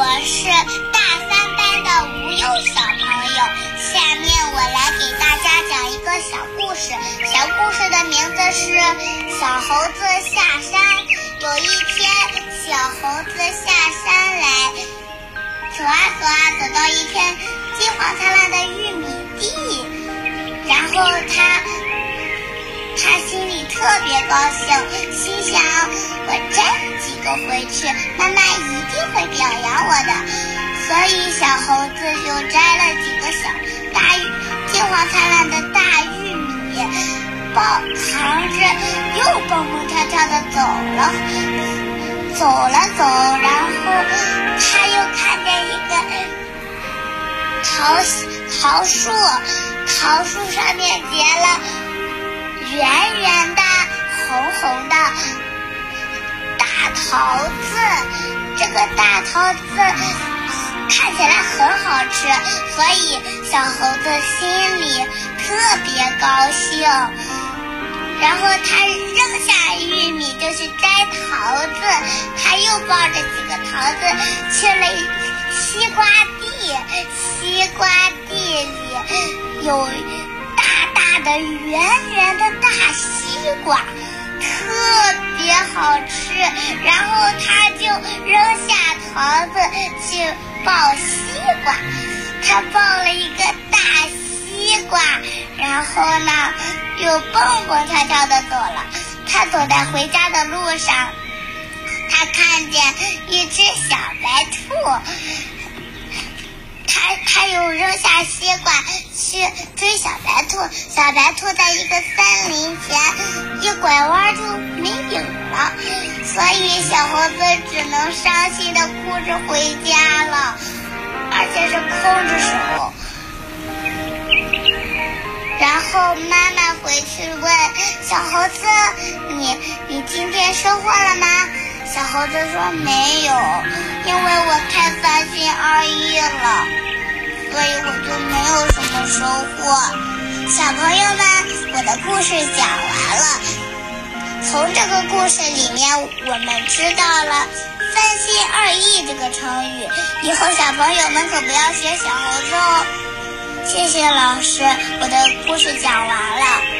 我是大三班的吴佑小朋友。下面我来给大家讲一个小故事。小故事的名字是《小猴子下山》。有一天，小猴子下山来，走啊走啊，走到一片金黄灿烂的玉米地，然后他他心里特别高兴，心想：我摘几个回去，妈妈一。所以小猴子就摘了几个小大玉金黄灿烂的大玉米，抱扛着，又蹦蹦跳跳的走了，走了走，然后他又看见一个桃桃树，桃树上面结了圆圆的、红红的大桃子，这个大桃子看起来很好吃，所以小猴子心里特别高兴。然后他扔下玉米，就去摘桃子。他又抱着几个桃子去了西瓜地，西瓜地里有大大的、圆圆的大西瓜，好吃。然后他就扔下桃子去抱西瓜，他抱了一个大西瓜，然后呢？又蹦蹦跳跳的走了。他走在回家的路上，他看见一只小白兔。他他又扔下西瓜去追小白兔。小白兔在一个森林前一拐弯就没影了，所以小猴子只能伤心的哭着回家了，而且是空着手。然后妈妈回去问小猴子：“你你今天收获了吗？”小猴子说：“没有，因为我太三心二意了，所以我就没有什么收获。”小朋友们，我的故事讲完了。从这个故事里面，我们知道了“三心二意”这个成语，以后小朋友们可不要学小猴子哦。谢谢老师，我的故事讲完了。